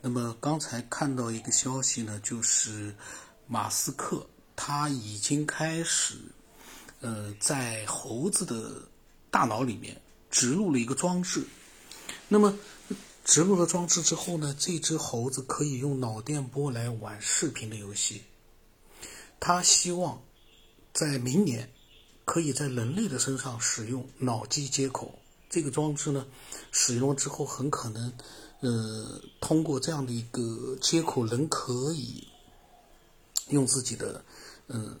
那么刚才看到一个消息呢，就是马斯克他已经开始，呃，在猴子的大脑里面植入了一个装置。那么植入了装置之后呢，这只猴子可以用脑电波来玩视频的游戏。他希望在明年可以在人类的身上使用脑机接口。这个装置呢，使用之后很可能，呃，通过这样的一个接口，人可以用自己的嗯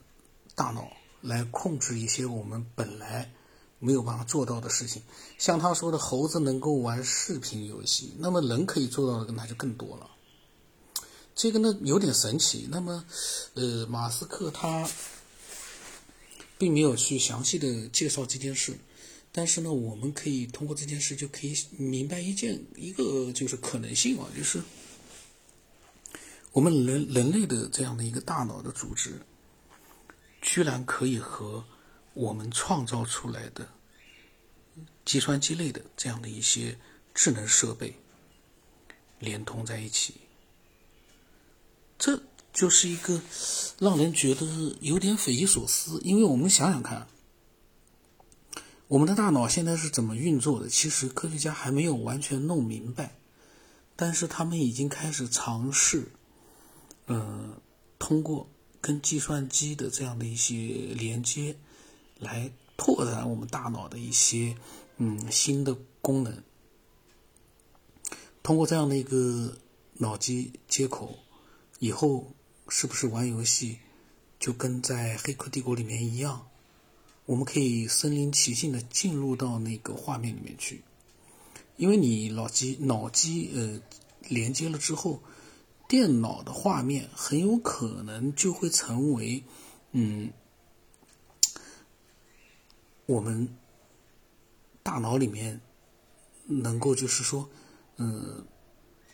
大脑来控制一些我们本来。没有办法做到的事情，像他说的，猴子能够玩视频游戏，那么人可以做到的那就更多了。这个呢有点神奇。那么，呃，马斯克他并没有去详细的介绍这件事，但是呢，我们可以通过这件事就可以明白一件一个就是可能性啊，就是我们人人类的这样的一个大脑的组织，居然可以和。我们创造出来的计算机类的这样的一些智能设备连通在一起，这就是一个让人觉得有点匪夷所思。因为我们想想看，我们的大脑现在是怎么运作的？其实科学家还没有完全弄明白，但是他们已经开始尝试，呃，通过跟计算机的这样的一些连接。来拓展我们大脑的一些嗯新的功能。通过这样的一个脑机接口，以后是不是玩游戏就跟在《黑客帝国》里面一样？我们可以身临其境的进入到那个画面里面去，因为你脑机脑机呃连接了之后，电脑的画面很有可能就会成为嗯。我们大脑里面能够就是说，嗯，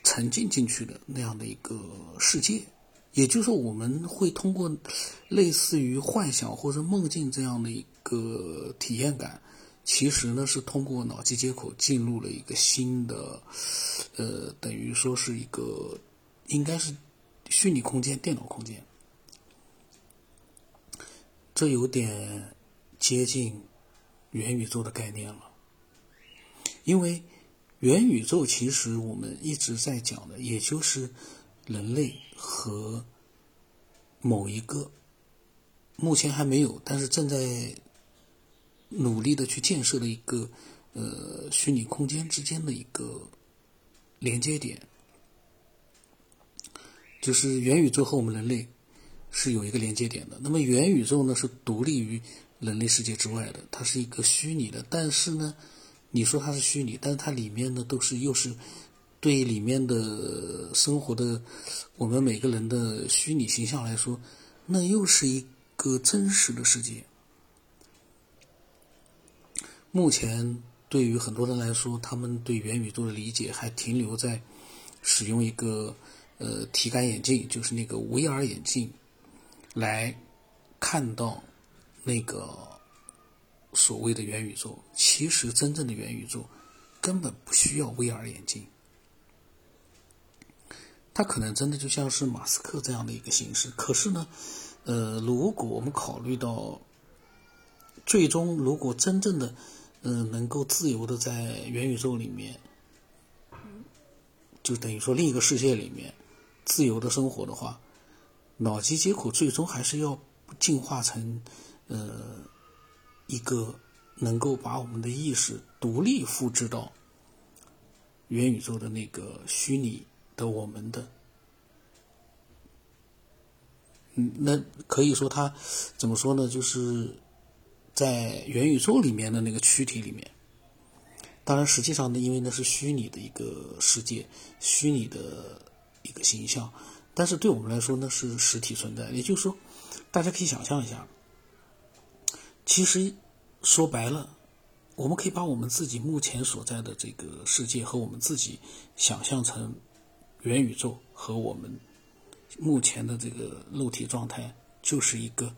沉浸进去的那样的一个世界，也就是说，我们会通过类似于幻想或者梦境这样的一个体验感，其实呢是通过脑机接口进入了一个新的，呃，等于说是一个应该是虚拟空间、电脑空间，这有点接近。元宇宙的概念了，因为元宇宙其实我们一直在讲的，也就是人类和某一个目前还没有，但是正在努力的去建设的一个呃虚拟空间之间的一个连接点，就是元宇宙和我们人类是有一个连接点的。那么元宇宙呢，是独立于。人类世界之外的，它是一个虚拟的，但是呢，你说它是虚拟，但是它里面呢都是又是对里面的生活的我们每个人的虚拟形象来说，那又是一个真实的世界。目前对于很多人来说，他们对元宇宙的理解还停留在使用一个呃体感眼镜，就是那个 VR 眼镜来看到。那个所谓的元宇宙，其实真正的元宇宙根本不需要 VR 眼镜，它可能真的就像是马斯克这样的一个形式。可是呢，呃，如果我们考虑到最终如果真正的嗯能够自由的在元宇宙里面，就等于说另一个世界里面自由的生活的话，脑机接口最终还是要进化成。呃，一个能够把我们的意识独立复制到元宇宙的那个虚拟的我们的，嗯，那可以说它怎么说呢？就是在元宇宙里面的那个躯体里面。当然，实际上呢，因为那是虚拟的一个世界，虚拟的一个形象，但是对我们来说，那是实体存在。也就是说，大家可以想象一下。其实说白了，我们可以把我们自己目前所在的这个世界和我们自己想象成元宇宙，和我们目前的这个肉体状态就是一个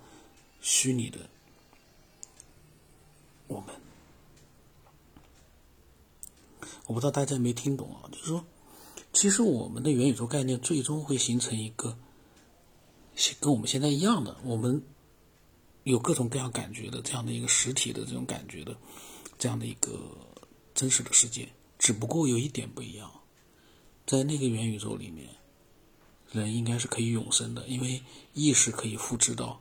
虚拟的我们。我不知道大家有没有听懂啊？就是说，其实我们的元宇宙概念最终会形成一个跟我们现在一样的，我们有各种各样感觉的这样的一个实体的这种感觉的这样的一个真实的世界。只不过有一点不一样，在那个元宇宙里面，人应该是可以永生的，因为意识可以复制到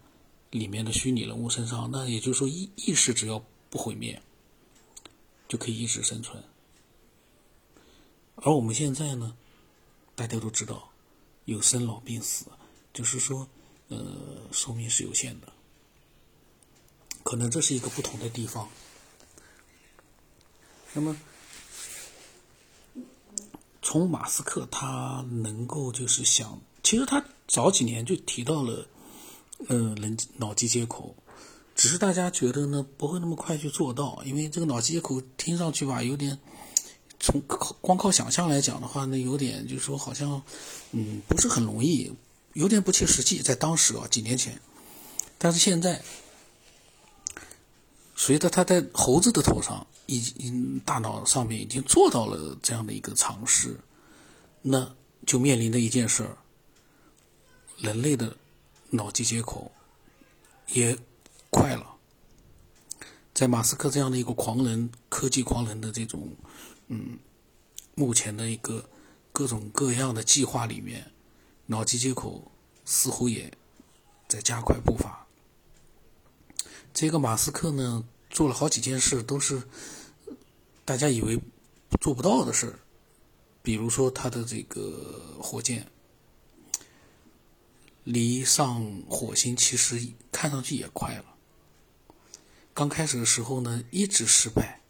里面的虚拟人物身上。那也就是说，意意识只要不毁灭，就可以一直生存。而我们现在呢？大家都知道，有生老病死，就是说，呃，寿命是有限的。可能这是一个不同的地方。那么，从马斯克他能够就是想，其实他早几年就提到了，呃，人脑机接口，只是大家觉得呢不会那么快去做到，因为这个脑机接口听上去吧有点。从靠光靠想象来讲的话，那有点就是说好像，嗯，不是很容易，有点不切实际。在当时啊，几年前，但是现在，随着他在猴子的头上，已经大脑上面已经做到了这样的一个尝试，那就面临的一件事儿，人类的脑机接口也快了。在马斯克这样的一个狂人、科技狂人的这种。嗯，目前的一个各种各样的计划里面，脑机接口似乎也在加快步伐。这个马斯克呢，做了好几件事，都是大家以为做不到的事比如说他的这个火箭离上火星，其实看上去也快了。刚开始的时候呢，一直失败。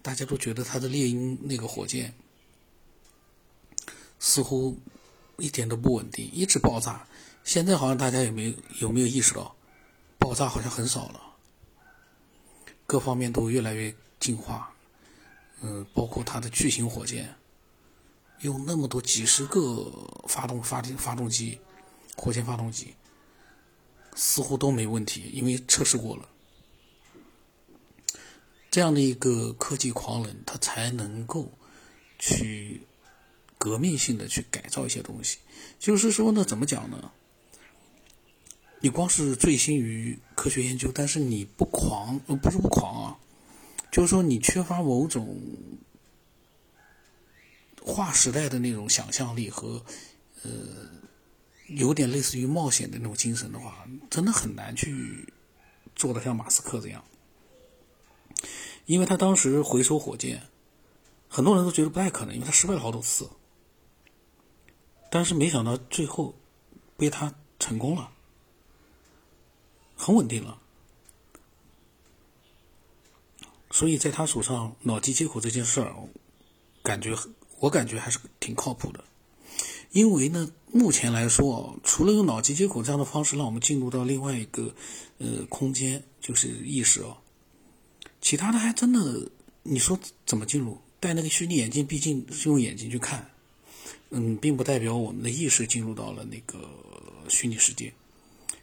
大家都觉得他的猎鹰那个火箭似乎一点都不稳定，一直爆炸。现在好像大家有没有有没有意识到，爆炸好像很少了，各方面都越来越进化。嗯，包括它的巨型火箭，用那么多几十个发动发电发动机，火箭发动机似乎都没问题，因为测试过了。这样的一个科技狂人，他才能够去革命性的去改造一些东西。就是说呢，怎么讲呢？你光是醉心于科学研究，但是你不狂，不是不狂啊，就是说你缺乏某种划时代的那种想象力和呃，有点类似于冒险的那种精神的话，真的很难去做的像马斯克这样。因为他当时回收火箭，很多人都觉得不太可能，因为他失败了好多次。但是没想到最后被他成功了，很稳定了。所以在他手上脑机接口这件事儿，感觉我感觉还是挺靠谱的。因为呢，目前来说，除了用脑机接口这样的方式让我们进入到另外一个呃空间，就是意识哦。其他的还真的，你说怎么进入？戴那个虚拟眼镜，毕竟是用眼睛去看，嗯，并不代表我们的意识进入到了那个虚拟世界。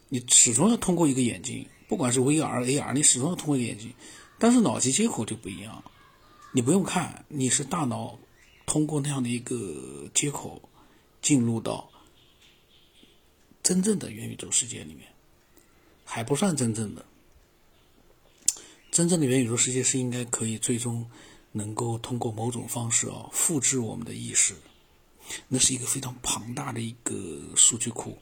你始终要通过一个眼睛，不管是 VR、AR，你始终要通过一个眼睛。但是脑机接口就不一样，你不用看，你是大脑通过那样的一个接口进入到真正的元宇宙世界里面，还不算真正的。真正的元宇宙世界是应该可以最终能够通过某种方式啊复制我们的意识，那是一个非常庞大的一个数据库，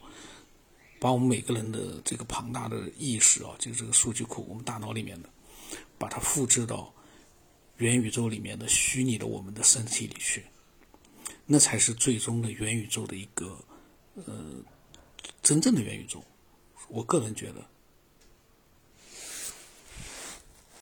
把我们每个人的这个庞大的意识啊，就是这个数据库，我们大脑里面的，把它复制到元宇宙里面的虚拟的我们的身体里去，那才是最终的元宇宙的一个呃真正的元宇宙，我个人觉得。